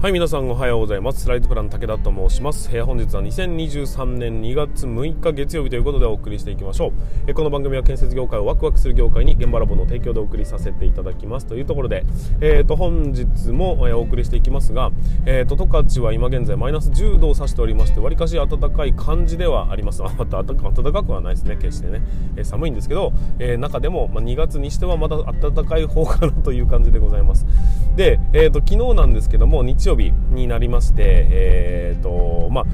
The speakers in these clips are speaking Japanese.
はい皆さんおはようございます。スライドプラン武田と申します。本日は2023年2月6日月曜日ということでお送りしていきましょう。この番組は建設業界をワクワクする業界に現場ラボの提供でお送りさせていただきます。というところで、えー、と本日もお送りしていきますが、えー、と十勝は今現在マイナス10度を指しておりましてわりかし暖かい感じではあります。また暖かくはないですね。決してね、え、寒いんですけど、えー、中でも、まあ、2月にしてはまだ暖かい方かなという感じでございます。で、えー、と昨日なんですけども日曜日になりまして、えーとまあ、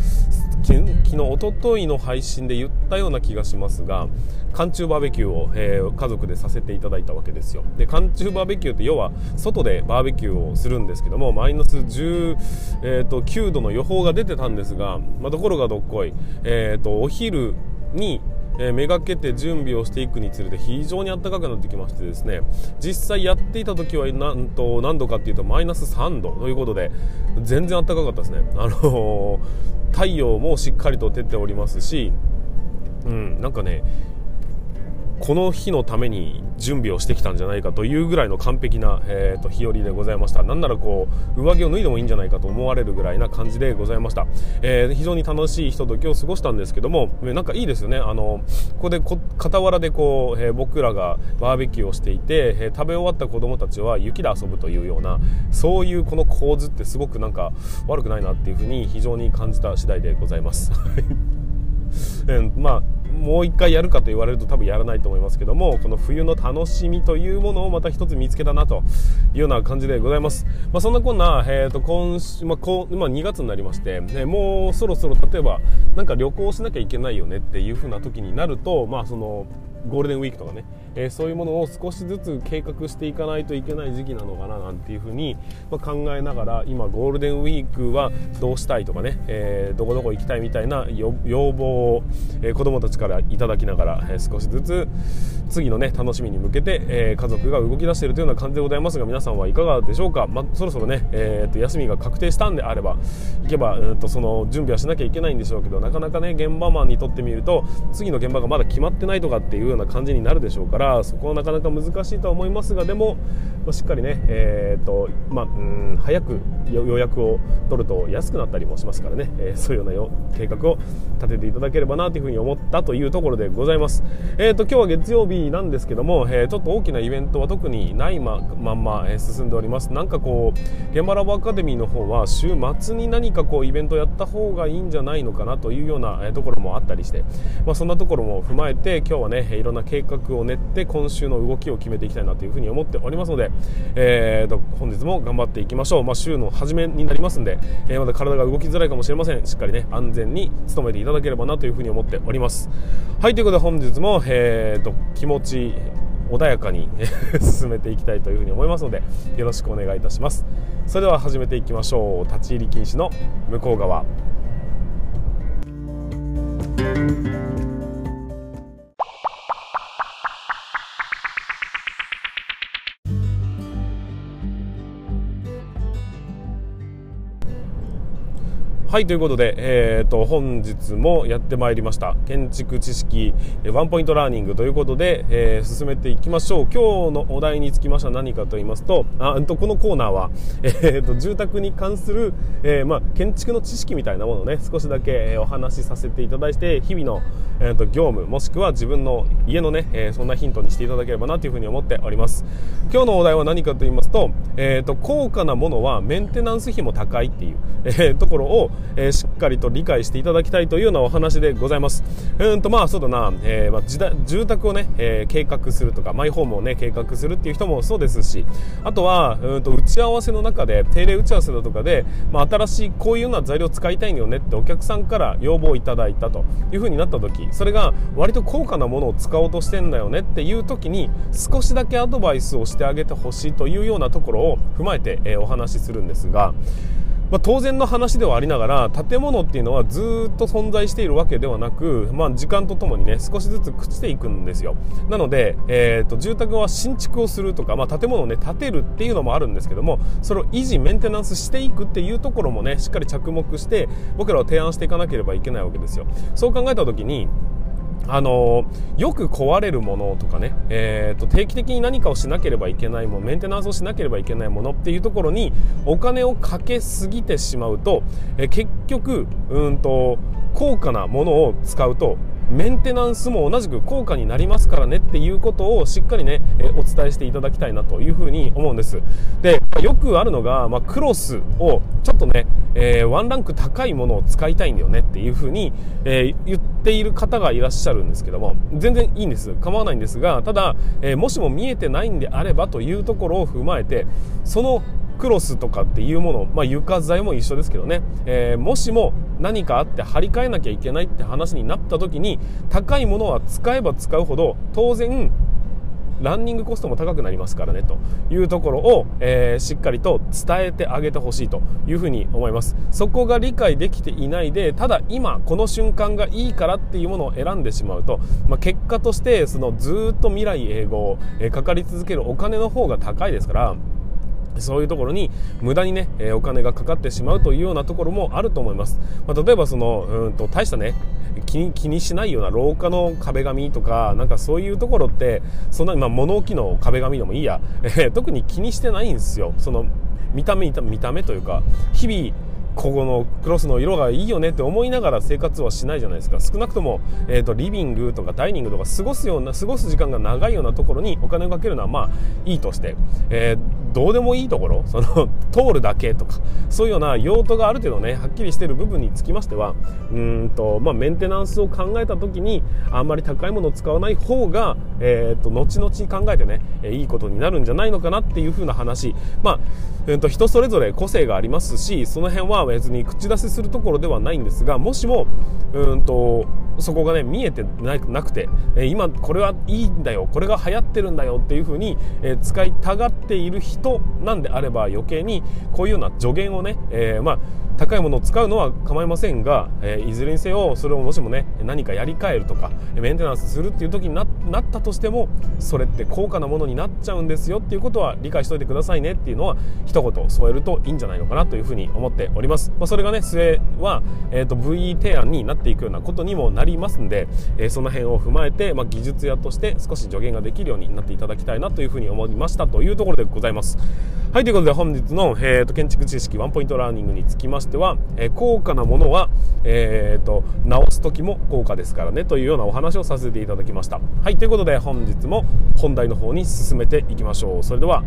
昨日、おとといの配信で言ったような気がしますが寒中バーベキューを、えー、家族でさせていただいたわけですよ。で寒中バーベキューって要は外でバーベキューをするんですけどもマイナス10、えーと、9度の予報が出てたんですが、まあ、ところがどっこい、えーとお昼にえー、めがけて準備をしていくにつれて非常に暖かくなってきましてですね実際やっていた時はなんと何度かっていうとマイナス3度ということで全然暖かかったですね、あのー、太陽もしっかりと照っておりますし、うん、なんかねこの日のために準備をしてきたんじゃないかというぐらいの完璧な、えーと、日和でございました。なんならこう上着を脱いでもいいんじゃないかと思われるぐらいな感じでございました、えー、非常に楽しいひとときを過ごしたんですけどもなんかいいですよね。あのここでこ傍らでこう、えー、僕らがバーベキューをしていて、えー、食べ終わった子供たちは雪で遊ぶというようなそういうこの構図ってすごくなんか悪くないなっていうふうに非常に感じた次第でございます。うん、まあもう一回やるかと言われると多分やらないと思いますけどもこの冬の楽しみというものをまた一つ見つけたなというような感じでございます、まあ、そんなこんな、えー、と今週、まあこまあ、2月になりまして、ね、もうそろそろ例えばなんか旅行しなきゃいけないよねっていう風な時になるとまあそのゴールデンウィークとかね、えー、そういうものを少しずつ計画していかないといけない時期なのかななんていうふうに、まあ、考えながら今ゴールデンウィークはどうしたいとかね、えー、どこどこ行きたいみたいな要望を、えー、子どもたちからいただきながら、えー、少しずつ次のね楽しみに向けて、えー、家族が動き出しているというような感じでございますが皆さんはいかがでしょうか、まあ、そろそろね、えー、と休みが確定したんであれば行けば、うんとその準備はしなきゃいけないんでしょうけどなかなかね現場マンにとってみると次の現場がまだ決まってないとかっていうような感じになるでしょうからそこはなかなか難しいとは思いますがでも、まあ、しっかりね、えーとまあ、うん早く予約を取ると安くなったりもしますからね、えー、そういうような計画を立てていただければなというふうに思ったというところでございます。えーと、今日は月曜日なんですけども、えー、ちょっと大きなイベントは特にないままんま、えー、進んでおります。なんかこう現場ラボアカデミーの方は週末に何かこうイベントやった方がいいんじゃないのかなというような、えところもあったりして、まあ、そんなところも踏まえて今日はねいろんな計画を練って今週の動きを決めていきたいなというふうに思っておりますので、えーと、本日も頑張っていきましょう、まあ、週の初めになりますんで、えー、まだ体が動きづらいかもしれません。しっかりね安全に努めていただければなというふうに思っております。はいということで本日も、えーと、気持ち穏やかに 進めていきたいというふうに思いますのでよろしくお願いいたします。それでは始めていきましょう。立ち入り禁止の向こう側。はいということで、えーと、本日もやってまいりました。建築知識ワンポイントラーニングということで、えー、進めていきましょう。今日のお題につきましては何かと言いますとあとこのコーナーは、えーと、住宅に関する、えー、まあ、建築の知識みたいなものをね少しだけお話しさせていただいて日々の、えーと、業務もしくは自分の家のね、えそんなヒントにしていただければなというふうに思っております。今日のお題は何かと言いますと,、えー、と高価なものはメンテナンス費も高いっていう、えところをえー、しっかりと理解していただきたいというようなお話でございます。うんとまあそうだな、えー、まあ、住宅をね、えー、計画するとかマイホームをね計画するっていう人もそうですしあとはうんと打ち合わせの中で定例打ち合わせだとかで、まあ、新しいこういうような材料を使いたいんよねってお客さんから要望をいただいたというふうになった時それが割と高価なものを使おうとしてんだよねっていう時に少しだけアドバイスをしてあげてほしいというようなところを踏まえて、えー、お話しするんですが。まあ、当然の話ではありながら建物っていうのはずっと存在しているわけではなく、まあ、時間とともにね少しずつ朽ちていくんですよ。なので、えーと、住宅は新築をするとか、まあ、建物をね建てるっていうのもあるんですけどもそれを維持メンテナンスしていくっていうところもねしっかり着目して僕らは提案していかなければいけないわけですよ。そう考えた時にあのよく壊れるものとかね、えーと、定期的に何かをしなければいけないものメンテナンスをしなければいけないものっていうところにお金をかけすぎてしまうと、え結局うんと高価なものを使うとメンテナンスも同じく高価になりますからねっていうことをしっかりね、えお伝えしていただきたいなというふうに思うんです。でよくあるのが、まあ、クロスをちょっとね、えー、ワンランク高いものを使いたいんだよねっていうふうに、えー、言っている方がいらっしゃるんですけども全然いいんです。構わないんですがただ、えー、もしも見えてないんであればというところを踏まえてそのクロスとかっていうもの、まあ、床材も一緒ですけどね、えー、もしも何かあって張り替えなきゃいけないって話になった時に高いものは使えば使うほど当然ランニングコストも高くなりますからねというところを、えー、しっかりと伝えてあげてほしいというふうに思います。そこが理解できていないでただ今この瞬間がいいからっていうものを選んでしまうと、まあ、結果としてそのずっと未来永劫、えー、かかり続けるお金の方が高いですからそういうところに無駄にね、えお金がかかってしまうというようなところもあると思います。まあ、例えばその、うんと大したね、気に気にしないような廊下の壁紙とか、なんかそういうところって、そんなに、まあ、物置の壁紙でもいいや、えー、特に気にしてないんですよ。その、見た目、見た目というか、日々、ここのクロスの色がいいよねって思いながら生活はしないじゃないですか。少なくとも、えーと、リビングとかダイニングとか過ごすような過ごす時間が長いようなところにお金をかけるのはまあいいとして、えー、どうでもいいところその 通るだけとかそういうような用途がある程度ねはっきりしている部分につきましてはうんと、まあ、メンテナンスを考えた時にあんまり高いものを使わない方が、えーと、後々考えてねいいことになるんじゃないのかなっていう風な話。まあ、えーと人それぞれ個性がありますしその辺は別に口出しするところではないんですがもしもうんとそこがね見えてなくて、え今これはいいんだよこれが流行ってるんだよっていう風に、え使いたがっている人なんであれば余計にこういうような助言をね、えー、まあ高いものを使うのは構いませんが、えー、いずれにせよそれをもしもね何かやり替えるとかメンテナンスするっていう時になったとしてもそれって高価なものになっちゃうんですよっていうことは理解しておいてくださいねっていうのは一言添えるといいんじゃないのかなというふうに思っております、まあ、それがね末は、えーと、VE 提案になっていくようなことにもなりますんで、えー、その辺を踏まえて、まあ、技術屋として少し助言ができるようになっていただきたいなというふうに思いましたというところでございます。はいということで本日の、えーと、建築知識ワンポイントラーニングにつきましては、えー、高価なものは、えーと、直す時も高価ですからねというようなお話をさせていただきました。はいということで本日も本題の方に進めていきましょう。それでは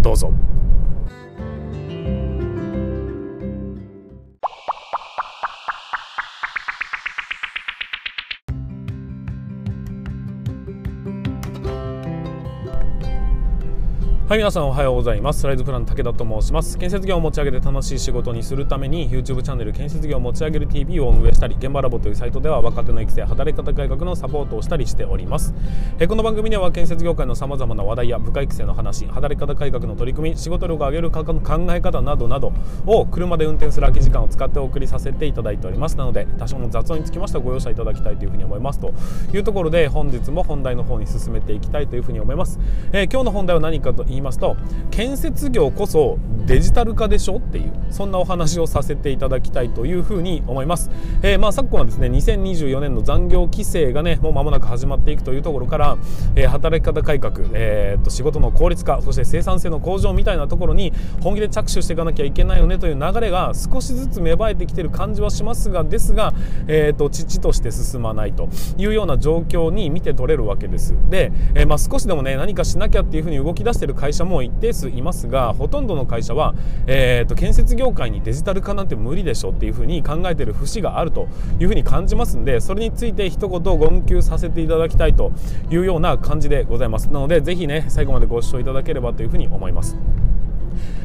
どうぞ。はい皆さんおはようございます。スライドプラン武田と申します。建設業を持ち上げて楽しい仕事にするために YouTube チャンネル建設業を持ち上げる TV を運営したり現場ラボというサイトでは若手の育成働き方改革のサポートをしたりしております。えこの番組では建設業界のさまざまな話題や部下育成の話働き方改革の取り組み仕事量を上げる考え方などなどを車で運転する空き時間を使ってお送りさせていただいております。なので多少の雑音につきましてはご容赦いただきたいというふうに思います。というところで本日も本題の方に進めていきたいというふうに思います、え、今日の本題は何かと言いますと建設業こそデジタル化でしょっていうそんなお話をさせていただきたいというふうに思います、えー、まあ昨今はですね2024年の残業規制がねもう間もなく始まっていくというところから、えー、働き方改革、えー、っと仕事の効率化そして生産性の向上みたいなところに本気で着手していかなきゃいけないよねという流れが少しずつ芽生えてきてる感じはしますがですが、えー、っと父として進まないというような状況に見て取れるわけです。で、えー、まあ少しでもね何かしなきゃっていうふうに動き出してる会社も一定数いますがほとんどの会社は、えーと、建設業界にデジタル化なんて無理でしょっていうふうに考えてる節があるというふうに感じますんでそれについて一言言及させていただきたいというような感じでございます。なのでぜひね最後までご視聴いただければというふうに思います。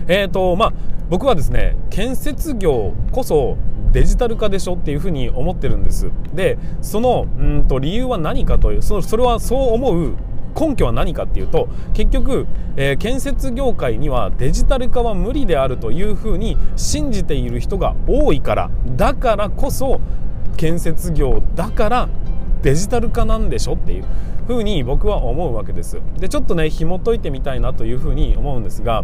えーとまあ、僕はですね建設業こそデジタル化でしょっていうふうに思ってるんです。でそのうんと理由は何かというそそれはそう思う根拠は何かっていうと結局、えー、建設業界にはデジタル化は無理であるというふうに信じている人が多いからだからこそ建設業だからデジタル化なんでしょっていう。ふうに僕は思うわけです。でちょっとね紐解いてみたいなというふうに思うんですが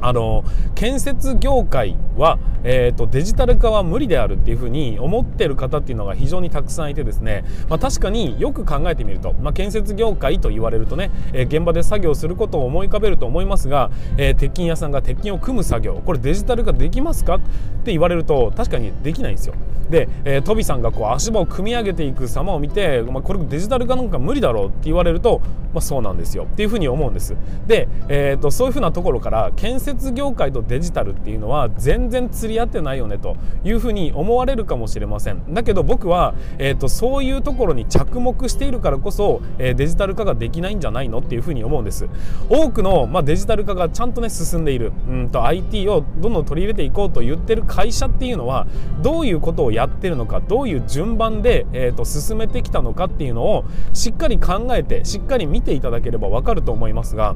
あの建設業界は、えーと、デジタル化は無理であるっていうふうに思ってる方っていうのが非常にたくさんいてですね、まあ、確かによく考えてみると、まあ、建設業界と言われるとね、えー、現場で作業することを思い浮かべると思いますが、えー、鉄筋屋さんが鉄筋を組む作業これデジタル化できますかって言われると確かにできないんですよ。で、えー、トビさんがこう足場を組み上げていく様を見て、まあ、これデジタル化なんか無理だろうって言われると、まあ、そうなんですよっていうふうに思うんです。で、えーと、そういうふうなところから建設業界とデジタルっていうのは全然釣り合ってないよねというふうに思われるかもしれません。だけど僕は、えーと、そういうところに着目しているからこそ、えー、デジタル化ができないんじゃないのっていうふうに思うんです。多くの、まあ、デジタル化がちゃんとね進んでいる。うんと IT をどんどん取り入れていこうと言ってる会社っていうのはどういうことをやってるのかどういう順番で、えーと、進めてきたのかっていうのをしっかり考考えてしっかり見ていただければ分かると思いますが。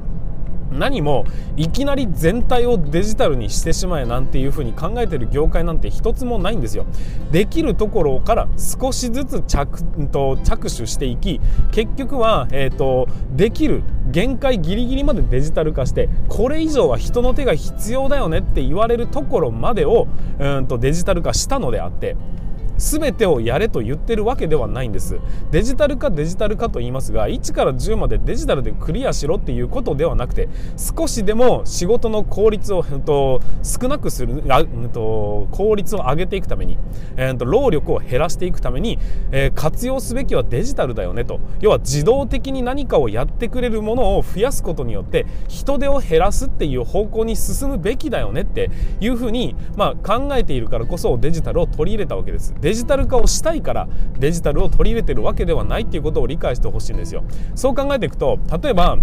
何もいきなり全体をデジタルにしてしまえなんていうふうに考えてる業界なんて一つもないんですよ。できるところから少しずつ着と着手していき結局は、えーと、できる限界ギリギリまでデジタル化してこれ以上は人の手が必要だよねって言われるところまでをうんとデジタル化したのであって全てをやれと言ってるわけではないんですデジタル化デジタル化と言いますが1から10までデジタルでクリアしろっていうことではなくて少しでも仕事の効率を、えっと、少なくするあ、えっと、効率を上げていくために、えっと、労力を減らしていくために、えー、活用すべきはデジタルだよねと要は自動的に何かをやってくれるものを増やすことによって人手を減らすっていう方向に進むべきだよねっていうふうに、まあ、考えているからこそデジタルを取り入れたわけです。デジタル化をしたいからデジタルを取り入れてるわけではないっていうことを理解してほしいんですよ。そう考えていくと例えば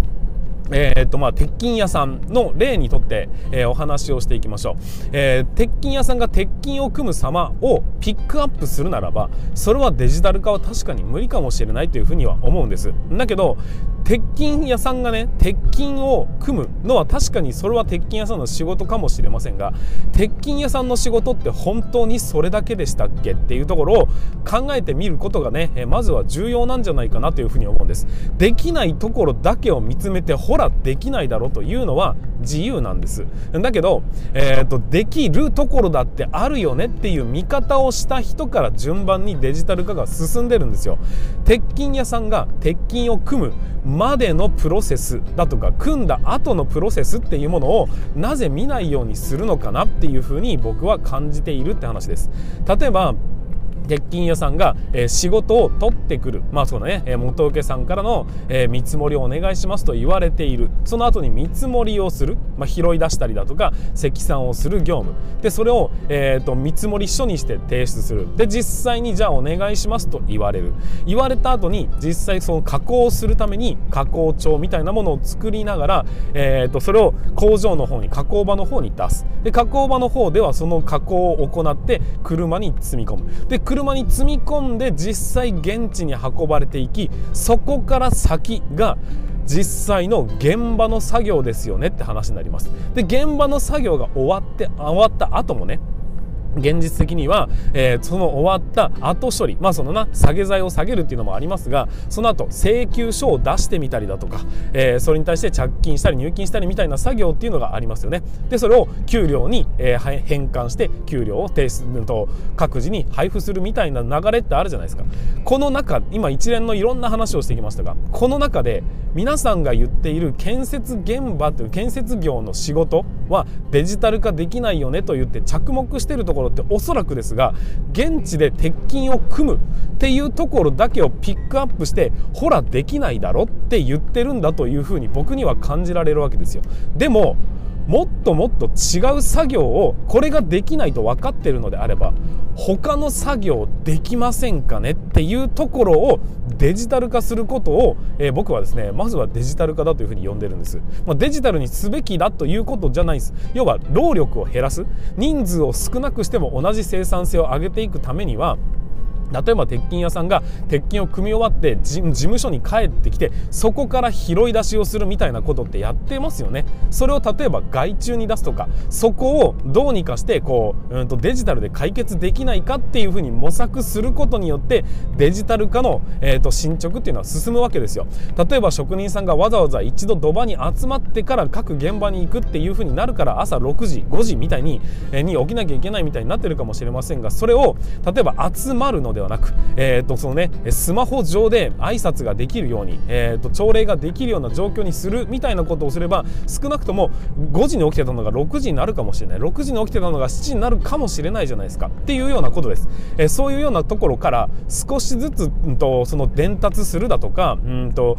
えーとまあ、鉄筋屋さんの例にとって、え、お話をしていきましょう、えー、鉄筋屋さんが鉄筋を組む様をピックアップするならばそれはデジタル化は確かに無理かもしれないというふうには思うんです。だけど鉄筋屋さんがね鉄筋を組むのは確かにそれは鉄筋屋さんの仕事かもしれませんが鉄筋屋さんの仕事って本当にそれだけでしたっけっていうところを考えてみることがねまずは重要なんじゃないかなというふうに思うんです。できないところだけを見つめてほらできないだろうというのは自由なんです。だけど、えーと、できるところだってあるよねっていう見方をした人から順番にデジタル化が進んでるんですよ。鉄筋屋さんが鉄筋を組むまでのプロセスだとか組んだ後のプロセスっていうものをなぜ見ないようにするのかなっていうふうに僕は感じているって話です。例えば鉄筋屋さんが、えー、仕事を取ってくる。まあそうだね、えー、元請けさんからの、えー、見積もりをお願いしますと言われている。その後に見積もりをする、まあ、拾い出したりだとか積算をする業務。でそれを、えーと、見積もり書にして提出する。で実際にじゃあお願いしますと言われる。言われた後に実際その加工をするために加工帳みたいなものを作りながら、えーとそれを工場の方に加工場の方に出す。で加工場の方ではその加工を行って車に積み込む。で車車に積み込んで実際現地に運ばれていきそこから先が実際の現場の作業ですよねって話になります。で現場の作業が終わって終わった後もね現実的には、えー、その終わった後処理まあそのな下げ剤を下げるっていうのもありますがその後請求書を出してみたりだとか、えー、それに対して着金したり入金したりみたいな作業っていうのがありますよね。でそれを給料に、えー、変換して給料を提出と各自に配布するみたいな流れってあるじゃないですか。この中今一連のいろんな話をしてきましたがこの中で皆さんが言っている建設現場という建設業の仕事はデジタル化できないよねと言って着目してるところっておそらくですが現地で鉄筋を組むっていうところだけをピックアップしてほらできないだろって言ってるんだというふうに僕には感じられるわけですよ。でももっともっと違う作業をこれができないと分かってるのであれば他の作業できませんかねっていうところをデジタル化することを、えー、僕はですねまずはデジタル化だというふうに呼んでるんです、まあ、デジタルにすべきだということじゃないです。要は労力を減らす。人数を少なくしても同じ生産性を上げていくためには例えば鉄筋屋さんが鉄筋を組み終わって事務所に帰ってきてそこから拾い出しをするみたいなことってやってますよね。それを例えば外注に出すとかそこをどうにかしてこう、うん、とデジタルで解決できないかっていうふうに模索することによってデジタル化の、えー、と進捗っていうのは進むわけですよ。例えば職人さんがわざわざ一度土場に集まってから各現場に行くっていうふうになるから朝6時5時みたいに,、え、に起きなきゃいけないみたいになってるかもしれませんがそれを例えば集まるのでではなく、えーとそのね、スマホ上で挨拶ができるように、えーと、朝礼ができるような状況にするみたいなことをすれば少なくとも5時に起きてたのが6時になるかもしれない。6時に起きてたのが7時になるかもしれないじゃないですか。っていうようなことです、えー、そういうようなところから少しずつ、うんと、その伝達するだとかうんと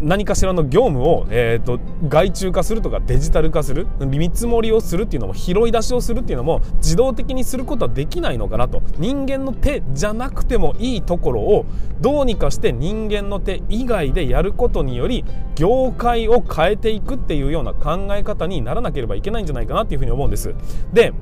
何かしらの業務を、えーと、外注化するとかデジタル化する見積もりをするっていうのも拾い出しをするっていうのも自動的にすることはできないのかなと人間の手じゃなくてもいいところをどうにかして人間の手以外でやることにより業界を変えていくっていうような考え方にならなければいけないんじゃないかなっていうふうに思うんです。で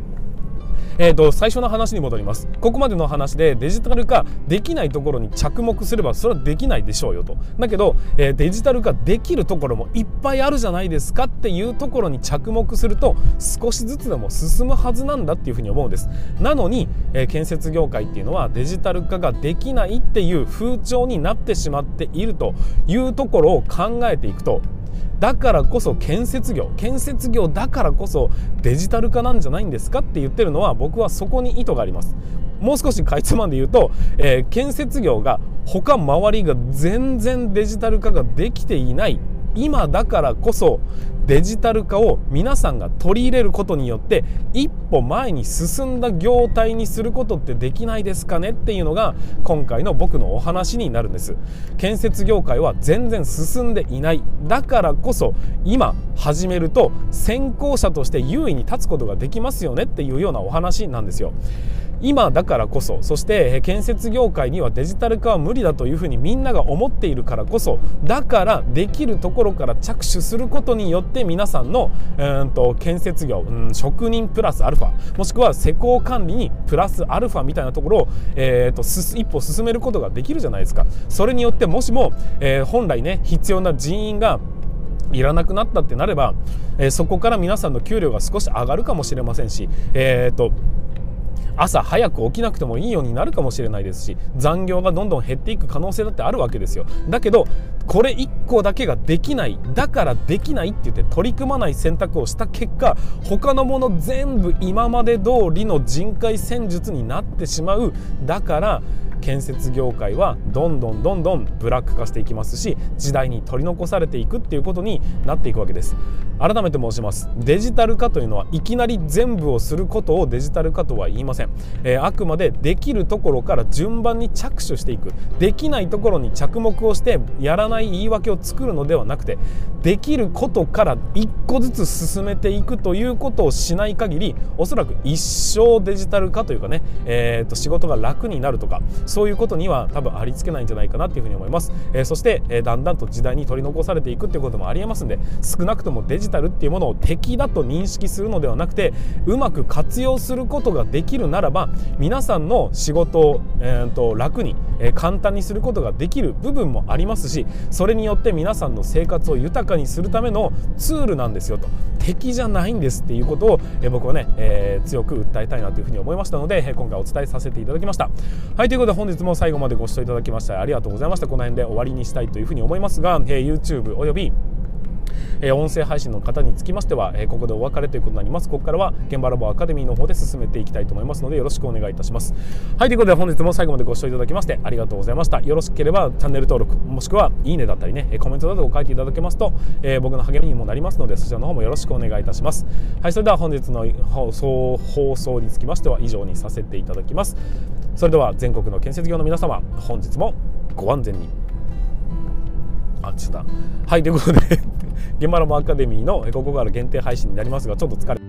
えーと、最初の話に戻ります。ここまでの話でデジタル化できないところに着目すればそれはできないでしょうよと。だけど、えー、デジタル化できるところもいっぱいあるじゃないですかっていうところに着目すると少しずつでも進むはずなんだっていうふうに思うんです。なのに、えー、建設業界っていうのはデジタル化ができないっていう風潮になってしまっているというところを考えていくとだからこそ建設業建設業だからこそデジタル化なんじゃないんですかって言ってるのは僕はそこに意図があります。もう少しかいつまんで言うと、えー、建設業が他周りが全然デジタル化ができていない今だからこそデジタル化を皆さんが取り入れることによって一歩前に進んだ業態にすることってできないですかねっていうのが今回の僕のお話になるんです。建設業界は全然進んでいない。だからこそ今始めると先行者として優位に立つことができますよねっていうようなお話なんですよ。今だからこそそして建設業界にはデジタル化は無理だというふうにみんなが思っているからこそだからできるところから着手することによって皆さんのうんと建設業、うん、職人プラスアルファもしくは施工管理にプラスアルファみたいなところを、えーと、一歩進めることができるじゃないですか。それによってもしも、えー、本来ね必要な人員がいらなくなったってなれば、えー、そこから皆さんの給料が少し上がるかもしれませんし、えーと朝早く起きなくてもいいようになるかもしれないですし残業がどんどん減っていく可能性だってあるわけですよ。だけどこれ1個だけができないだからできないって言って取り組まない選択をした結果他のもの全部今まで通りの人海戦術になってしまうだから建設業界はどんどんどんどんブラック化していきますし時代に取り残されていくっていうことになっていくわけです。改めて申します。デジタル化というのはいきなり全部をすることをデジタル化とは言いません、えー、あくまでできるところから順番に着手していく。できないところに着目をしてやらないない言い訳を作るのではなくてできることから一個ずつ進めていくということをしない限りおそらく一生デジタル化というかね、えー、と仕事が楽になるとかそういうことには多分ありつけないんじゃないかなっていうふうに思います、えー、そして、えー、だんだんと時代に取り残されていくっていうこともありえますんで少なくともデジタルっていうものを敵だと認識するのではなくてうまく活用することができるならば皆さんの仕事を、えー、と楽に、えー、簡単にすることができる部分もありますしそれによって皆さんの生活を豊かにするためのツールなんですよと。敵じゃないんですっていうことを、え、僕はね、えー、強く訴えたいなというふうに思いましたので、え、今回お伝えさせていただきました。はいということで本日も最後までご視聴いただきましてありがとうございました。この辺で終わりにしたいというふうに思いますが、えー、YouTube およびえ音声配信の方につきましては、えここでお別れということになります。ここからは現場ラボアカデミーの方で進めていきたいと思いますのでよろしくお願いいたします。はいということで本日も最後までご視聴いただきましてありがとうございました。よろしければチャンネル登録もしくはいいねだったりねコメントなどを書いていただけますと、え、僕の励みにもなりますのでそちらの方もよろしくお願いいたします。はいそれでは本日の放送放送につきましては以上にさせていただきます。それでは全国の建設業の皆様本日もご安全に。あちょっとはいということで現場のアカデミーのここから限定配信になりますがちょっと疲れ